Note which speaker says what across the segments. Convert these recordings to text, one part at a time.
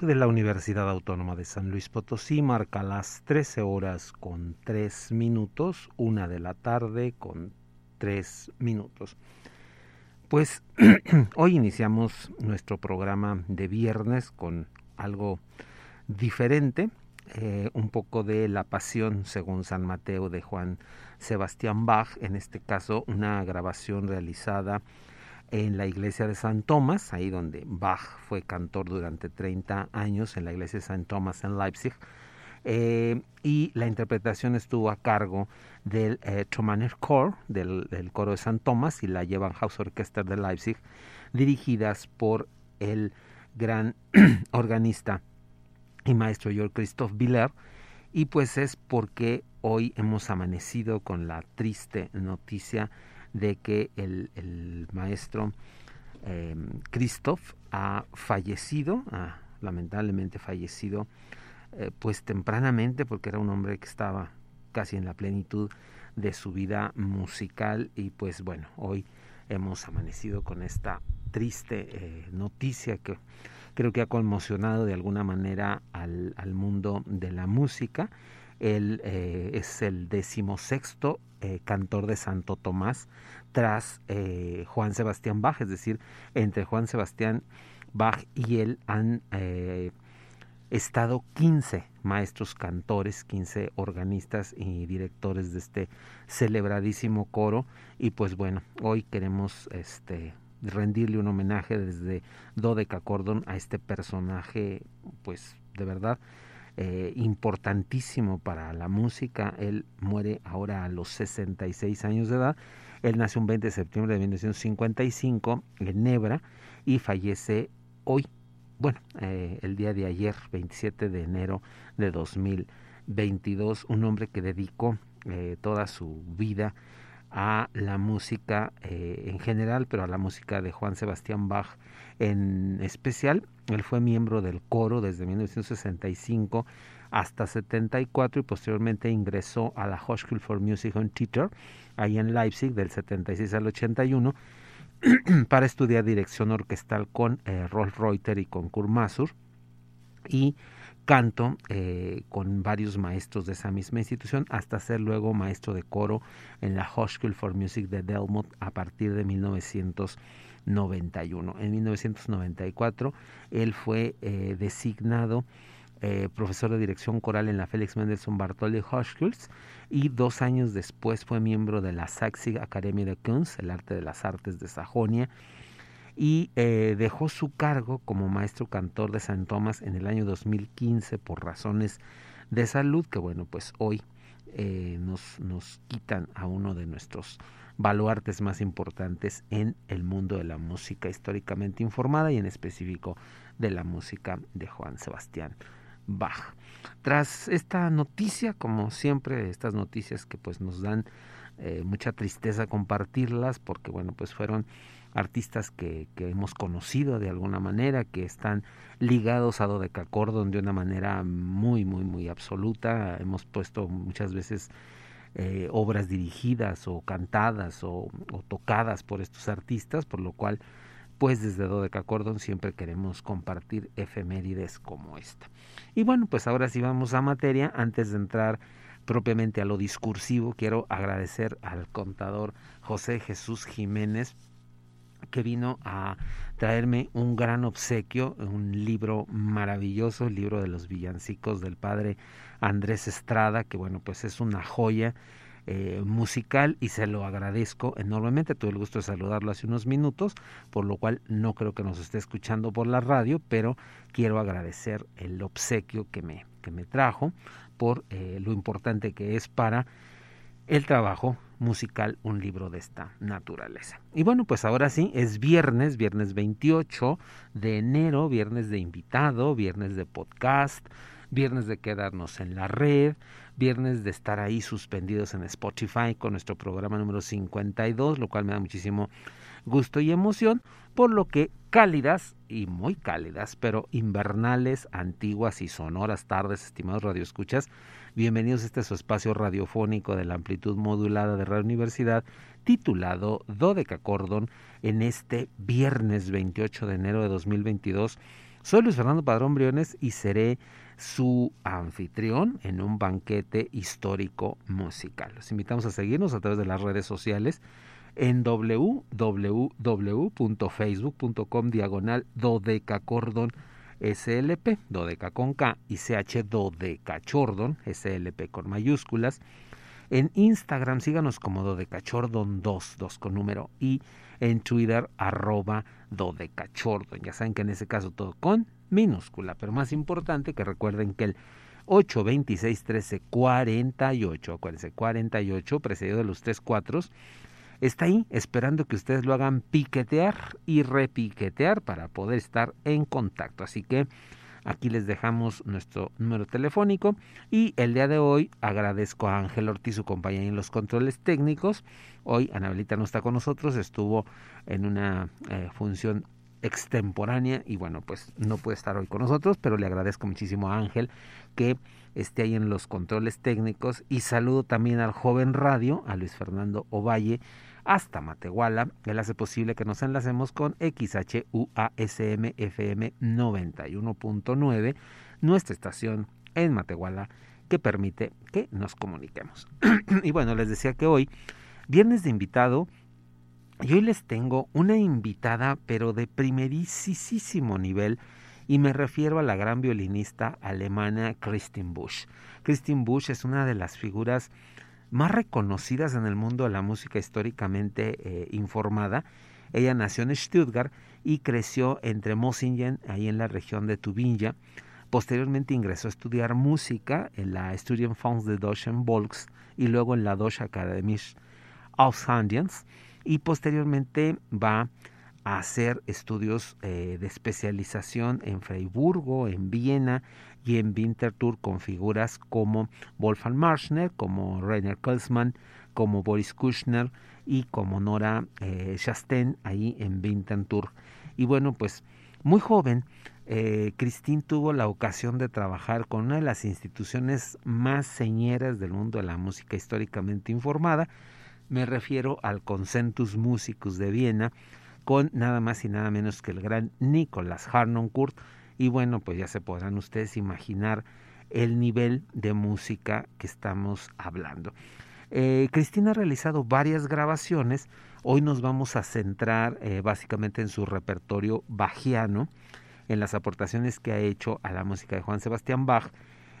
Speaker 1: De la Universidad Autónoma de San Luis Potosí marca las 13 horas con 3 minutos, una de la tarde con 3 minutos. Pues hoy iniciamos nuestro programa de viernes con algo diferente, eh, un poco de la pasión según San Mateo de Juan Sebastián Bach, en este caso una grabación realizada en la iglesia de San Tomás, ahí donde Bach fue cantor durante 30 años, en la iglesia de San Tomás en Leipzig, eh, y la interpretación estuvo a cargo del eh, Chor, del, coro de San Tomás, y la llevan House Orchestra de Leipzig, dirigidas por el gran organista y maestro Georg Christoph Biller, y pues es porque hoy hemos amanecido con la triste noticia de que el, maestro eh, Christoph ha fallecido, lamentablemente fallecido, eh, pues tempranamente, porque era un hombre que estaba casi en la plenitud de su vida musical y pues bueno, hoy hemos amanecido con esta triste eh, noticia que creo que ha conmocionado de alguna manera al, al mundo de la música. Él eh, es el decimosexto eh, cantor de Santo Tomás tras eh, Juan Sebastián Bach, es decir, entre Juan Sebastián Bach y él han estado 15 maestros cantores, 15 organistas y directores de este celebradísimo coro. Y pues bueno, hoy queremos este rendirle un homenaje desde Dodeca Cordon a este personaje pues de verdad eh, importantísimo para la música. Él muere ahora a los 66 años de edad. Él nació un 20 de septiembre de 1955 en Nebra y fallece hoy, bueno, eh, el día de ayer, 27 de enero de 2022. Un hombre que dedicó eh, toda su vida a la música en general, pero a la música de Juan Sebastián Bach en especial. Él fue miembro del coro desde 1965 hasta 74 y posteriormente ingresó a la Hochschule for Music and Theater, ahí en Leipzig, del 76 al 81, para estudiar dirección orquestal con eh, Rolf Reuter y con Kurt Masur y canto eh, con varios maestros de esa misma institución hasta ser luego maestro de coro en la Hochschule for Music de Delmont a partir de 1900 91. En 1994 él fue eh, designado eh, profesor de dirección coral en la Felix Mendelssohn Bartholdy Hochschule y dos años después fue miembro de la Sachsig Academie de Kunst, el arte de las artes de Sajonia, y eh, dejó su cargo como maestro cantor de San Tomás en el año 2015 por razones de salud que bueno pues hoy nos, nos quitan a uno de nuestros baluartes más importantes en el mundo de la música históricamente informada y en específico de la música de Juan Sebastián Bach. Tras esta noticia, como siempre, estas noticias que pues nos dan eh, mucha tristeza compartirlas, porque bueno, pues fueron artistas que, que, hemos conocido de alguna manera, que están ligados a Dodecacordon de una manera muy, muy, muy absoluta. Hemos puesto muchas veces eh, obras dirigidas o cantadas o, tocadas por estos artistas, por lo cual pues desde Dodeca Cordon siempre queremos compartir efemérides como esta. Y bueno, pues ahora sí vamos a materia. Antes de entrar propiamente a lo discursivo, quiero agradecer al contador José Jesús Jiménez que vino a traerme un gran obsequio, un libro maravilloso, el libro de los villancicos del padre Andrés Estrada, que bueno, pues es una joya eh, musical y se lo agradezco enormemente. Tuve el gusto de saludarlo hace unos minutos, por lo cual no creo que nos esté escuchando por la radio, pero quiero agradecer el obsequio que me, que me trajo por eh, lo importante que es para el trabajo musical un libro de esta naturaleza. Y bueno, pues ahora sí, es viernes, viernes 28 de enero, viernes de invitado, viernes de podcast, viernes de quedarnos en la red, viernes de estar ahí suspendidos en Spotify con nuestro programa número 52, lo cual me da muchísimo gusto y emoción, por lo que cálidas y muy cálidas, pero invernales, antiguas y sonoras tardes, estimados radioescuchas, bienvenidos a este su espacio radiofónico de la amplitud modulada de Radio Universidad, titulado Dodeca Cordon, en este viernes 28 de enero de 2022. Soy Luis Fernando Padrón Briones y seré su anfitrión en un banquete histórico musical. Los invitamos a seguirnos a través de las redes sociales en www.facebook.com diagonal dodecacordon slp, dodeca con K y ch dodecachordon, slp con mayúsculas. En Instagram síganos como dodecachordon2, 2 con número, y en Twitter arroba dodecachordon. Ya saben que en ese caso todo con minúscula, pero más importante que recuerden que el 826 13 48, acuérdense, 48, precedido de los tres cuatros, está ahí esperando que ustedes lo hagan piquetear y repiquetear para poder estar en contacto. Así que aquí les dejamos nuestro número telefónico y el día de hoy agradezco a Ángel Ortiz su compañía en los controles técnicos. Hoy Anabelita no está con nosotros, estuvo en una eh, función extemporánea y bueno, pues no puede estar hoy con nosotros, pero le agradezco muchísimo a Ángel que esté ahí en los controles técnicos y saludo también al joven radio, a Luis Fernando Ovalle, hasta Matehuala. Él hace posible que nos enlacemos con XHUASM FM 91.9, nuestra estación en Matehuala que permite que nos comuniquemos. y bueno, les decía que hoy, viernes de invitado, y hoy les tengo una invitada, pero de primerísimo nivel, y me refiero a la gran violinista alemana Christine Busch. Christine Busch es una de las figuras más reconocidas en el mundo de la música históricamente eh, informada. Ella nació en Stuttgart y creció entre Mosingen, ahí en la región de Tubinja. Posteriormente ingresó a estudiar música en la Studienfonds de Deutschen Volks y luego en la Deutsche Akademie Aushandiens y posteriormente va a hacer estudios eh, de especialización en Freiburgo, en Viena y en Winterthur con figuras como Wolfgang Marschner, como Rainer Kelsmann, como Boris Kushner y como Nora eh, ahí en Winterthur. Y bueno, pues muy joven eh, Christine tuvo la ocasión de trabajar con una de las instituciones más señeras del mundo de la música históricamente informada. Me refiero al Consentus Musicus de Viena, con nada más y nada menos que el gran Nicolas Harnoncourt. Y bueno, pues ya se podrán ustedes imaginar el nivel de música que estamos hablando. Eh, Cristina ha realizado varias grabaciones. Hoy nos vamos a centrar eh, básicamente en su repertorio bajiano en las aportaciones que ha hecho a la música de Juan Sebastián Bach.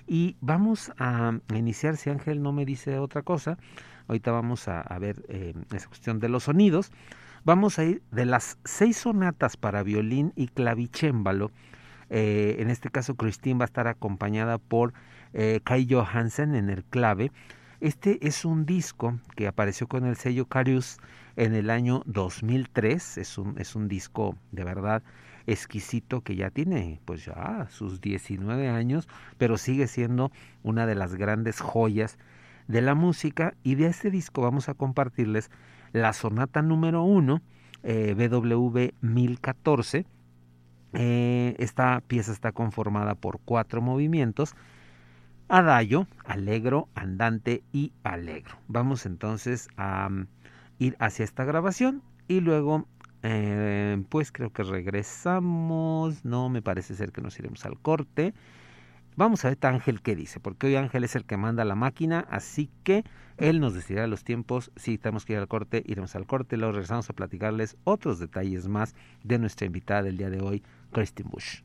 Speaker 1: Y vamos a iniciar, si Ángel no me dice otra cosa, ahorita vamos a, ver eh, esa cuestión de los sonidos. Vamos a ir de las seis sonatas para violín y clavicémbalo. Eh, en este caso, Christine va a estar acompañada por eh, Kai Johansen en el clave. Este es un disco que apareció con el sello Carius en el año 2003. Es un, es un disco de verdad exquisito que ya tiene pues ya sus 19 años, pero sigue siendo una de las grandes joyas de la música y de este disco vamos a compartirles la sonata número 1 eh, BW 1014 eh, esta pieza está conformada por cuatro movimientos adagio, alegro, andante y alegro. Vamos entonces a mm, ir hacia esta grabación y luego eh, pues creo que regresamos. No, me parece ser que nos iremos al corte. Vamos a ver Ángel qué dice, porque hoy Ángel es el que manda la máquina, así que él nos decidirá los tiempos. Si tenemos que ir al corte, iremos al corte. Luego regresamos a platicarles otros detalles más de nuestra invitada del día de hoy, Christine Bush.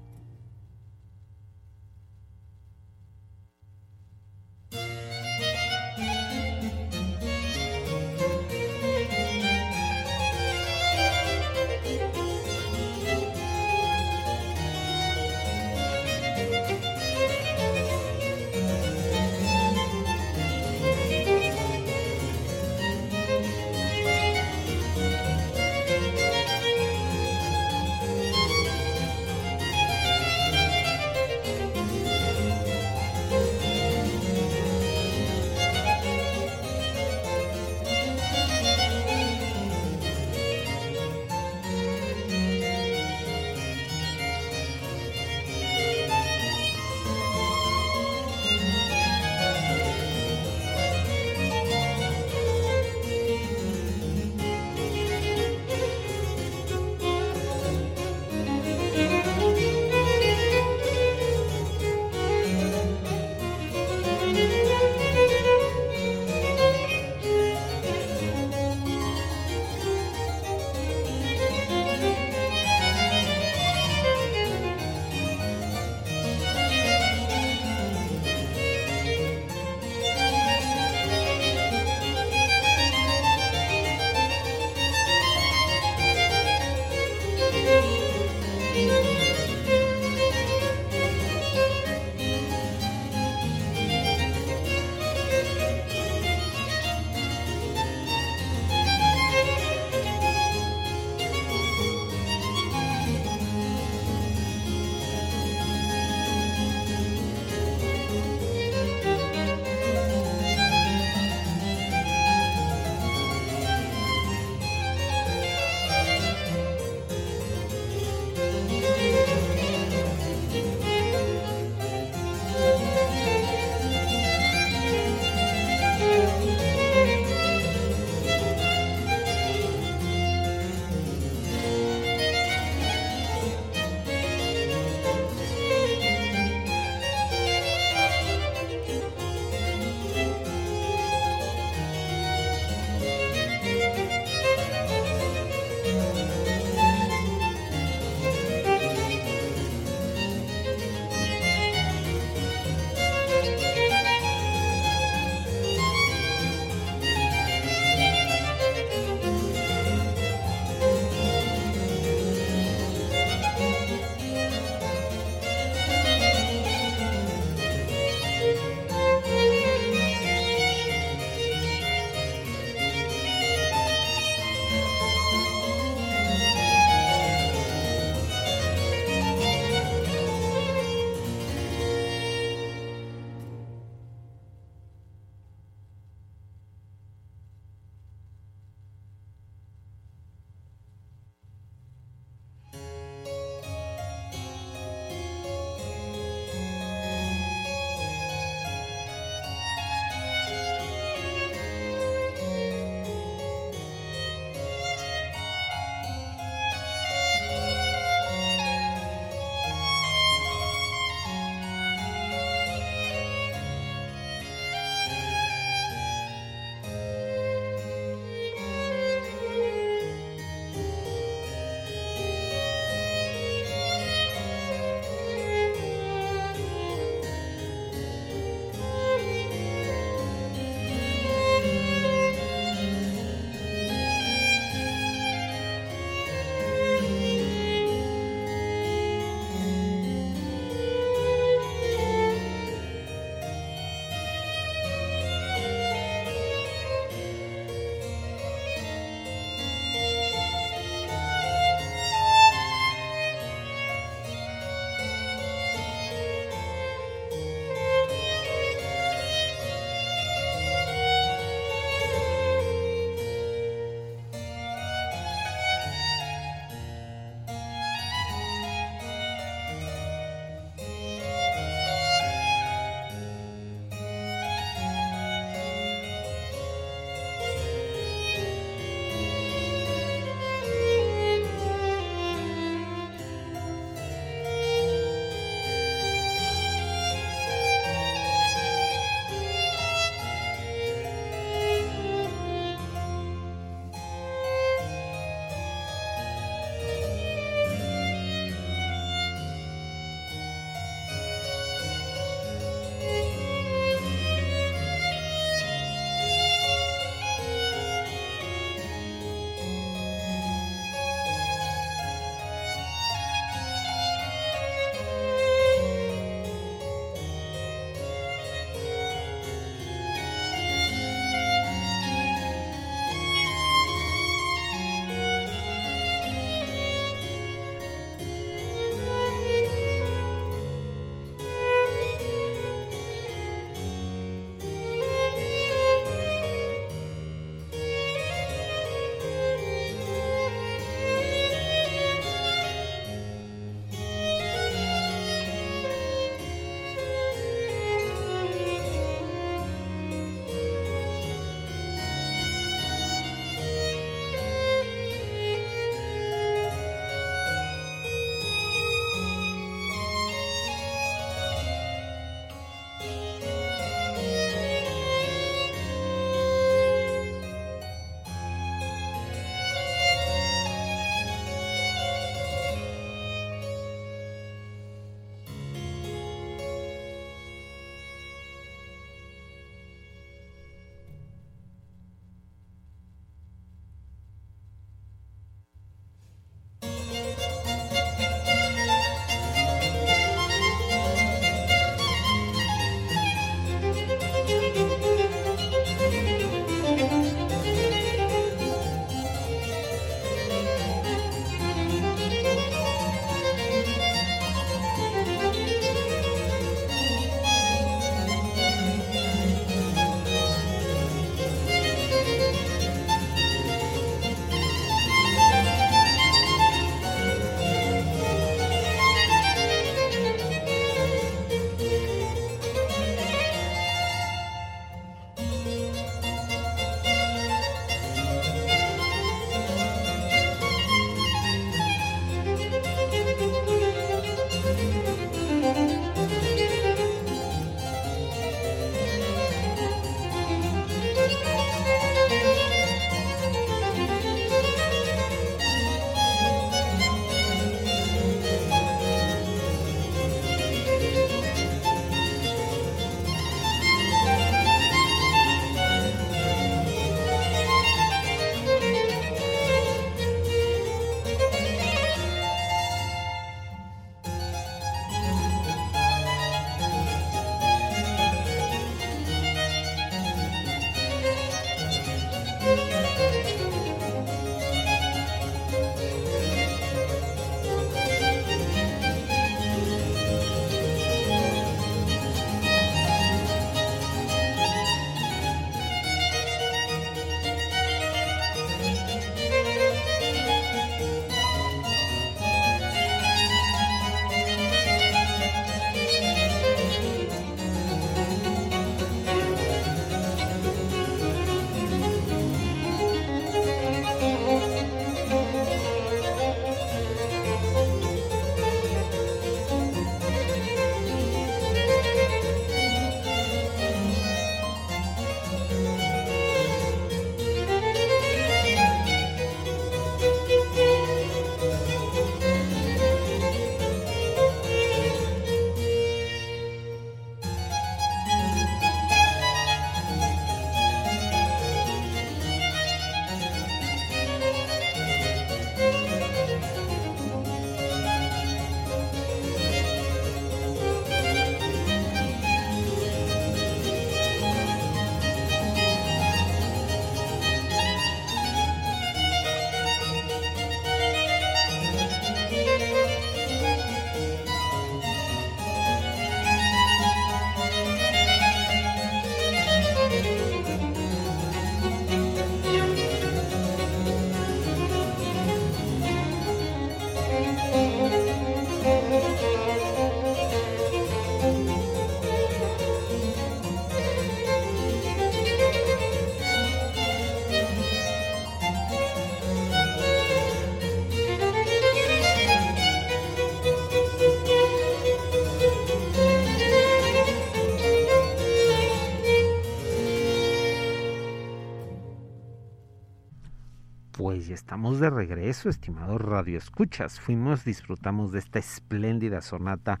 Speaker 1: Estamos de regreso, estimados radioescuchas. Fuimos, disfrutamos de esta espléndida sonata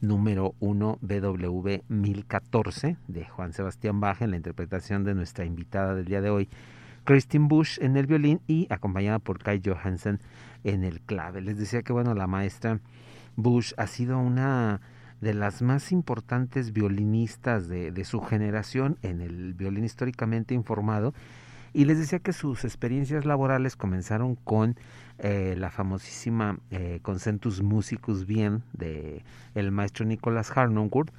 Speaker 1: número 1 BW 1014 de Juan Sebastián Bach en la interpretación de nuestra invitada del día de hoy, Christine Bush en el violín y acompañada por Kai Johansen en el clave. Les decía que bueno, la maestra Bush ha sido una de las más importantes violinistas de su generación en el violín históricamente informado y les decía que sus experiencias laborales comenzaron con eh, la famosísima eh, Concentus Musicus Bien de el maestro Nicolás Harnoncourt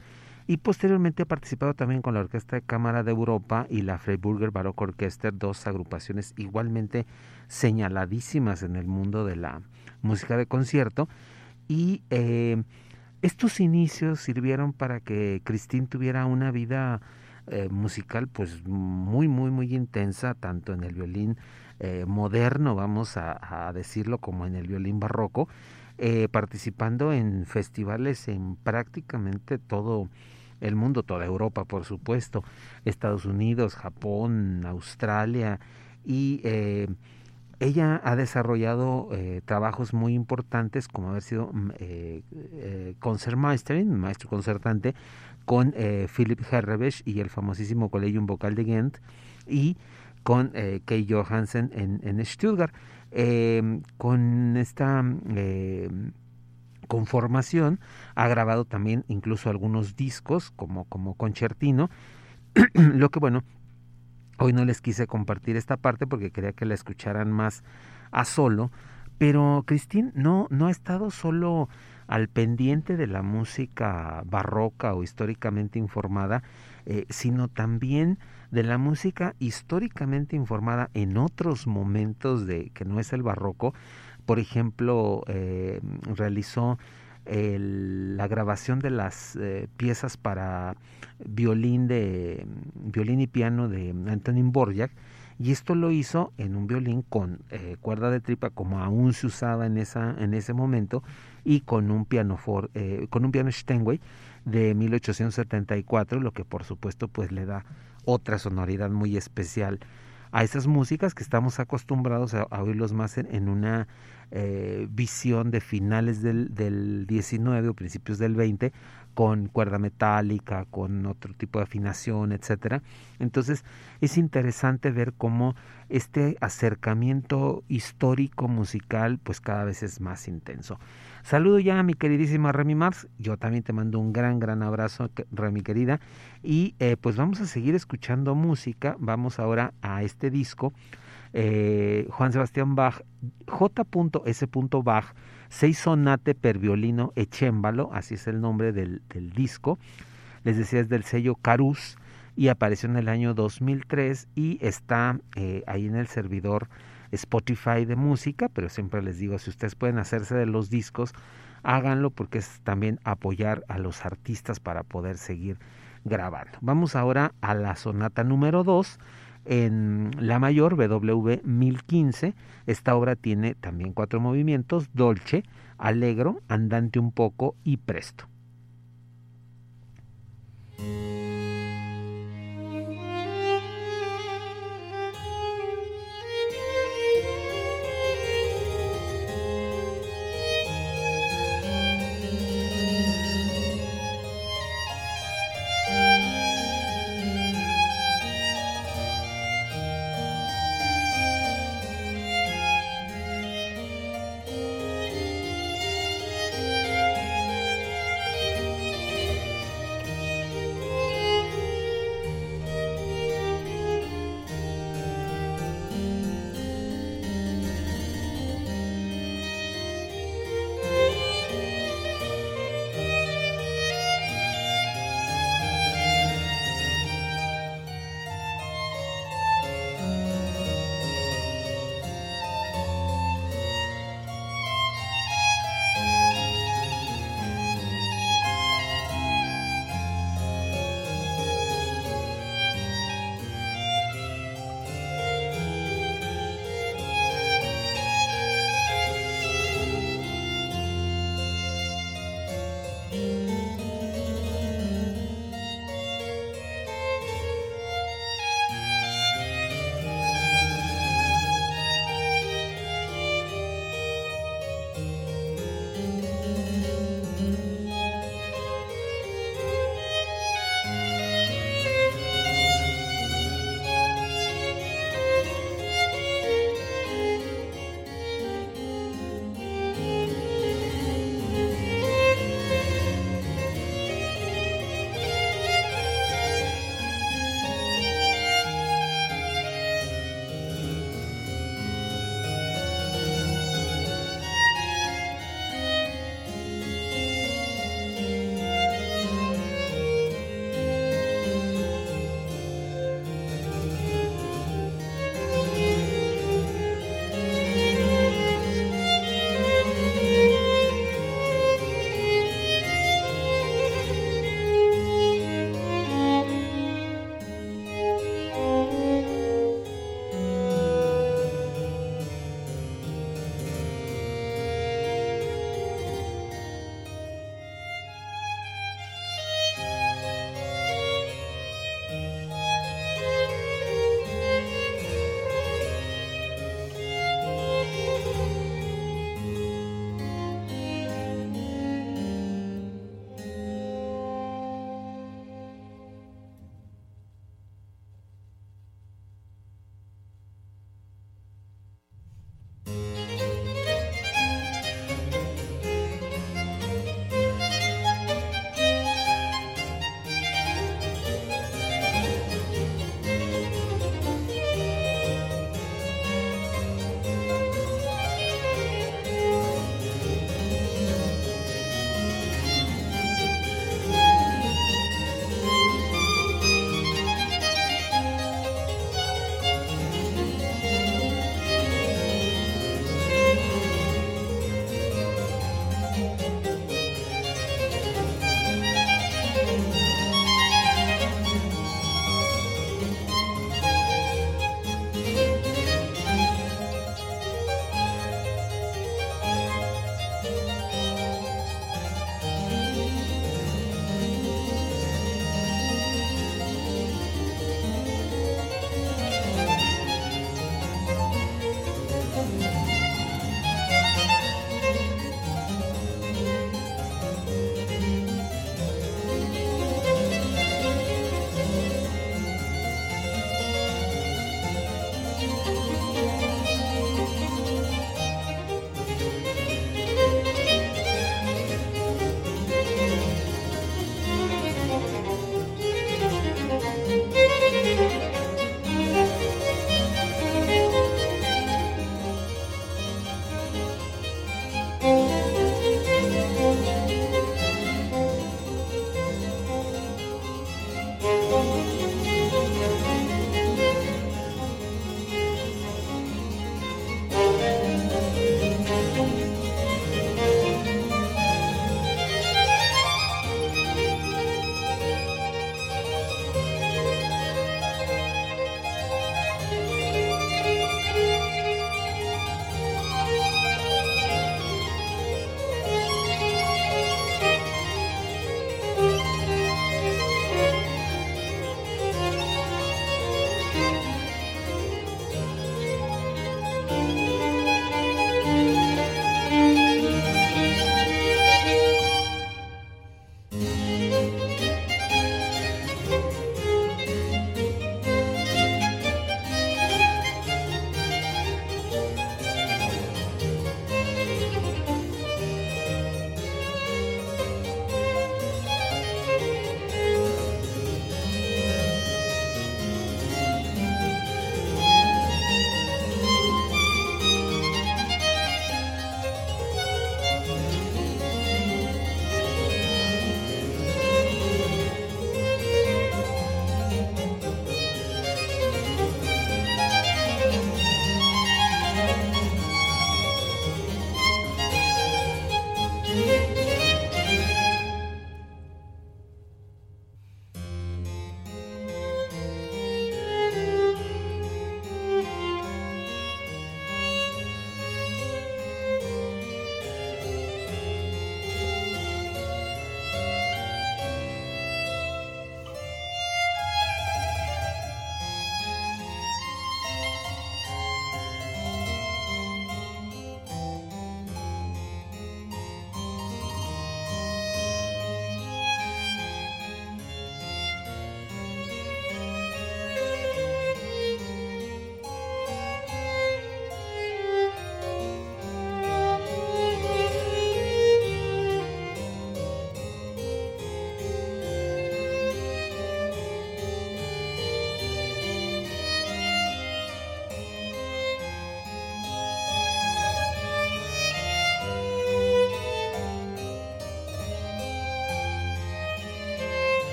Speaker 1: y posteriormente ha participado también con la Orquesta de Cámara de Europa y la Freiburger Baroque Orchester, dos agrupaciones igualmente señaladísimas en el mundo de la música de concierto. Y eh, estos inicios sirvieron para que Christine tuviera una vida eh, musical pues muy, muy, muy intensa, tanto en el violín eh, moderno, vamos a, decirlo, como en el violín barroco, eh, participando en festivales en prácticamente todo el mundo, toda Europa, por supuesto, Estados Unidos, Japón, Australia, y ella ha desarrollado trabajos muy importantes, como haber sido mm, eh, concertmeisterin, maestro concertante, con eh, Philip Herrebesch y el famosísimo Collegium Vocal de Ghent y con eh, Kay Johansen en, en Stuttgart. Eh, con esta eh, conformación ha grabado también incluso algunos discos como, como concertino, lo que bueno, hoy no les quise compartir esta parte porque quería que la escucharan más a solo, pero Christine no, no ha estado solo al pendiente de la música barroca o históricamente informada, eh, sino también de la música históricamente informada en otros momentos de que no es el barroco. Por ejemplo, eh, realizó la grabación de las eh, piezas para violín de violín y piano de Antonin Borjak y esto lo hizo en un violín con cuerda de tripa como aún se usaba en esa en ese momento y con un piano for, eh, con un piano Steinway de 1874, lo que por supuesto pues le da otra sonoridad muy especial a esas músicas que estamos acostumbrados a, oírlos más en, una eh, visión de finales del, del 19 o principios del 20 con cuerda metálica, con otro tipo de afinación, etcétera. Entonces es interesante ver cómo este acercamiento histórico musical pues cada vez es más intenso. Saludo ya a mi queridísima Remy Mars. Yo también te mando un gran, gran abrazo, Remy querida. Y eh, pues vamos a seguir escuchando música. Vamos ahora a este disco. Eh, Juan Sebastián Bach, J.S. Bach, seis sonate per violino e cembalo, así es el nombre del, disco. Les decía, es del sello Carus y apareció en el año 2003 y está eh, ahí en el servidor Spotify de música, pero siempre les digo, si ustedes pueden hacerse de los discos, háganlo porque es también apoyar a los artistas para poder seguir grabando. Vamos ahora a la sonata número 2 en la mayor BW 1015. Esta obra tiene también cuatro movimientos, dolce, alegro, andante un poco y presto.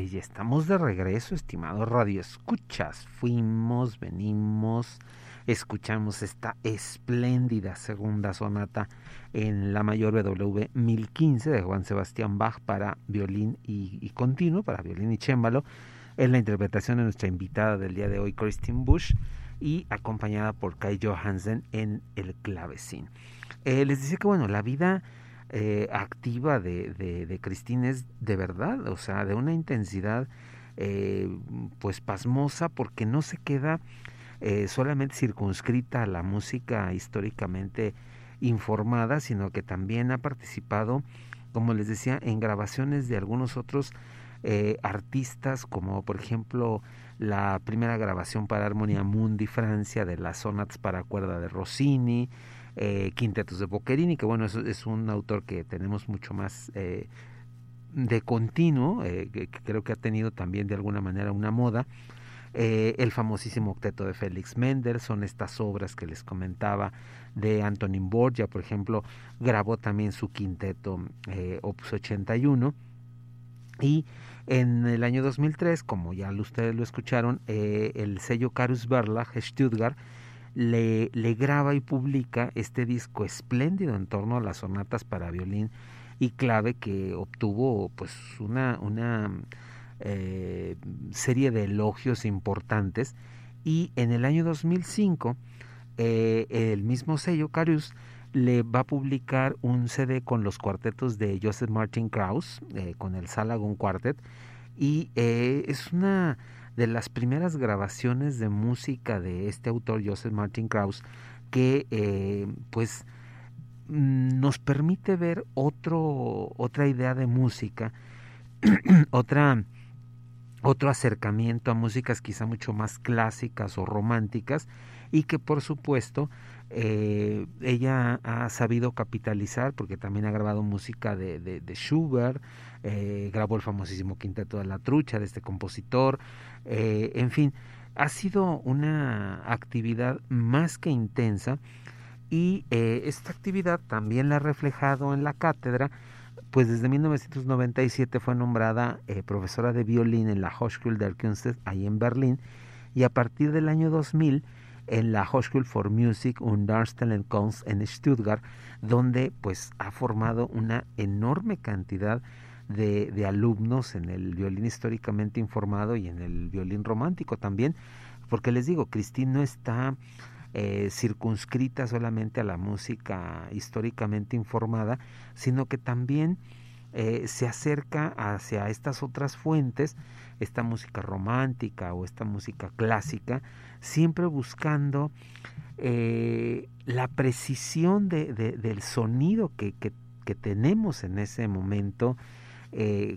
Speaker 1: Ya estamos de regreso, estimados Radio Escuchas. Fuimos, venimos, escuchamos esta espléndida segunda sonata en la mayor BW 1015 de Juan Sebastián Bach para violín y, continuo, para violín y chémbalo, en la interpretación de nuestra invitada del día de hoy, Christine Bush, y acompañada por Kai Johansen en el clavecín. Eh, les decía que, bueno, la vida eh, activa de, de, Cristina es de verdad, o sea, de una intensidad eh, pues pasmosa porque no se queda eh, solamente circunscrita a la música históricamente informada, sino que también ha participado, como les decía, en grabaciones de algunos otros artistas, como por ejemplo la primera grabación para Armonia Mundi Francia de las sonatas para cuerda de Rossini, eh, Quintetos de Boccherini, que bueno, es, es, un autor que tenemos mucho más eh, de continuo, eh, que, creo que ha tenido también de alguna manera una moda. el famosísimo octeto de Félix Mendelssohn, estas obras que les comentaba de Antonin Borgia, por ejemplo, grabó también su quinteto Opus 81. Y en el año 2003, como ya ustedes lo escucharon, el sello Carus Verlag Stuttgart le, graba y publica este disco espléndido en torno a las sonatas para violín y clave que obtuvo pues una, una eh, serie de elogios importantes. Y en el año 2005 eh, el mismo sello Carius le va a publicar un CD con los cuartetos de Joseph Martin Krauss eh, con el Salagon Quartet. Y es una de las primeras grabaciones de música de este autor Joseph Martin Krauss que eh, pues mm, nos permite ver otro, otra idea de música, otra, otro acercamiento a músicas quizá mucho más clásicas o románticas y que por supuesto eh, ella ha sabido capitalizar porque también ha grabado música de, de, Schubert, eh, grabó el famosísimo Quinteto de la Trucha de este compositor, eh, en fin, ha sido una actividad más que intensa y esta actividad también la ha reflejado en la cátedra, pues desde 1997 fue nombrada profesora de violín en la Hochschule der Künste ahí en Berlín y a partir del año 2000 en la Hochschule for Music und Darstellung Kunst en Stuttgart, donde pues ha formado una enorme cantidad de, alumnos en el violín históricamente informado y en el violín romántico también, porque les digo, Cristín no está eh, circunscrita solamente a la música históricamente informada, sino que también eh, se acerca hacia estas otras fuentes, esta música romántica o esta música clásica, siempre buscando eh, la precisión de, del sonido que, tenemos en ese momento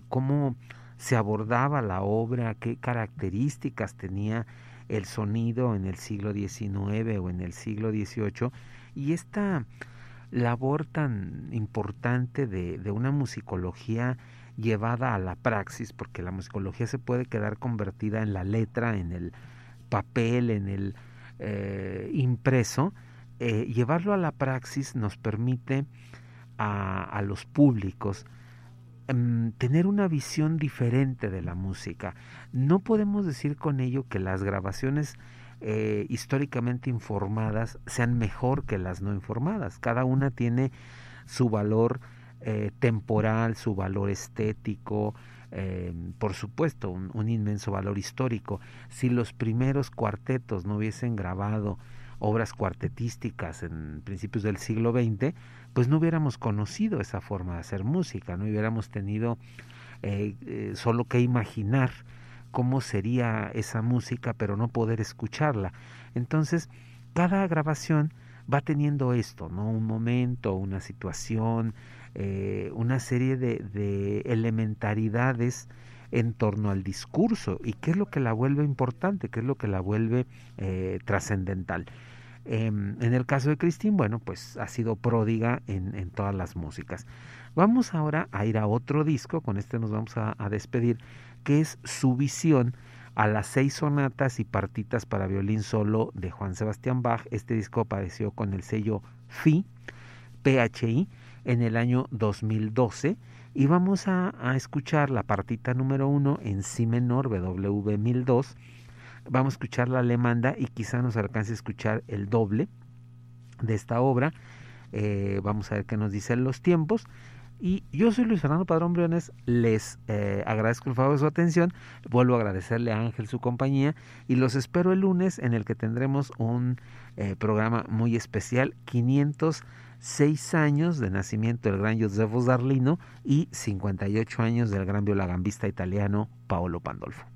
Speaker 1: cómo se abordaba la obra, qué características tenía el sonido en el siglo XIX o en el siglo XVIII y esta labor tan importante de, una musicología llevada a la praxis, porque la musicología se puede quedar convertida en la letra, en el papel, en el eh, impreso, eh, llevarlo a la praxis nos permite a los públicos Em, tener una visión diferente de la música. No podemos decir con ello que las grabaciones eh, históricamente informadas sean mejor que las no informadas. Cada una tiene su valor eh, temporal, su valor estético, eh, por supuesto, un, un, inmenso valor histórico. Si los primeros cuartetos no hubiesen grabado obras cuartetísticas en principios del siglo XX, pues no hubiéramos conocido esa forma de hacer música, no hubiéramos tenido eh, eh, solo que imaginar cómo sería esa música, pero no poder escucharla. Entonces, cada grabación va teniendo esto, ¿no? Un momento, una situación, eh, una serie de, de, elementaridades en torno al discurso y qué es lo que la vuelve importante, qué es lo que la vuelve trascendental. Em, en el caso de Christine, bueno, pues ha sido pródiga en, todas las músicas. Vamos ahora a ir a otro disco, con este nos vamos a, despedir, que es su visión a las seis sonatas y partitas para violín solo de Juan Sebastián Bach. Este disco apareció con el sello FI, PHI, en el año 2012 Y vamos a, escuchar la partita número uno en Si menor, BW 1002. Vamos a escuchar la alemanda y quizá nos alcance a escuchar el doble de esta obra. Eh, vamos a ver qué nos dicen los tiempos. Y yo soy Luis Fernando Padrón Briones, les eh, agradezco el favor de su atención, vuelvo a agradecerle a Ángel su compañía y los espero el lunes en el que tendremos un eh, programa muy especial, 506 años de nacimiento del gran Josefo Darlino y 58 años del gran violagambista italiano Paolo Pandolfo.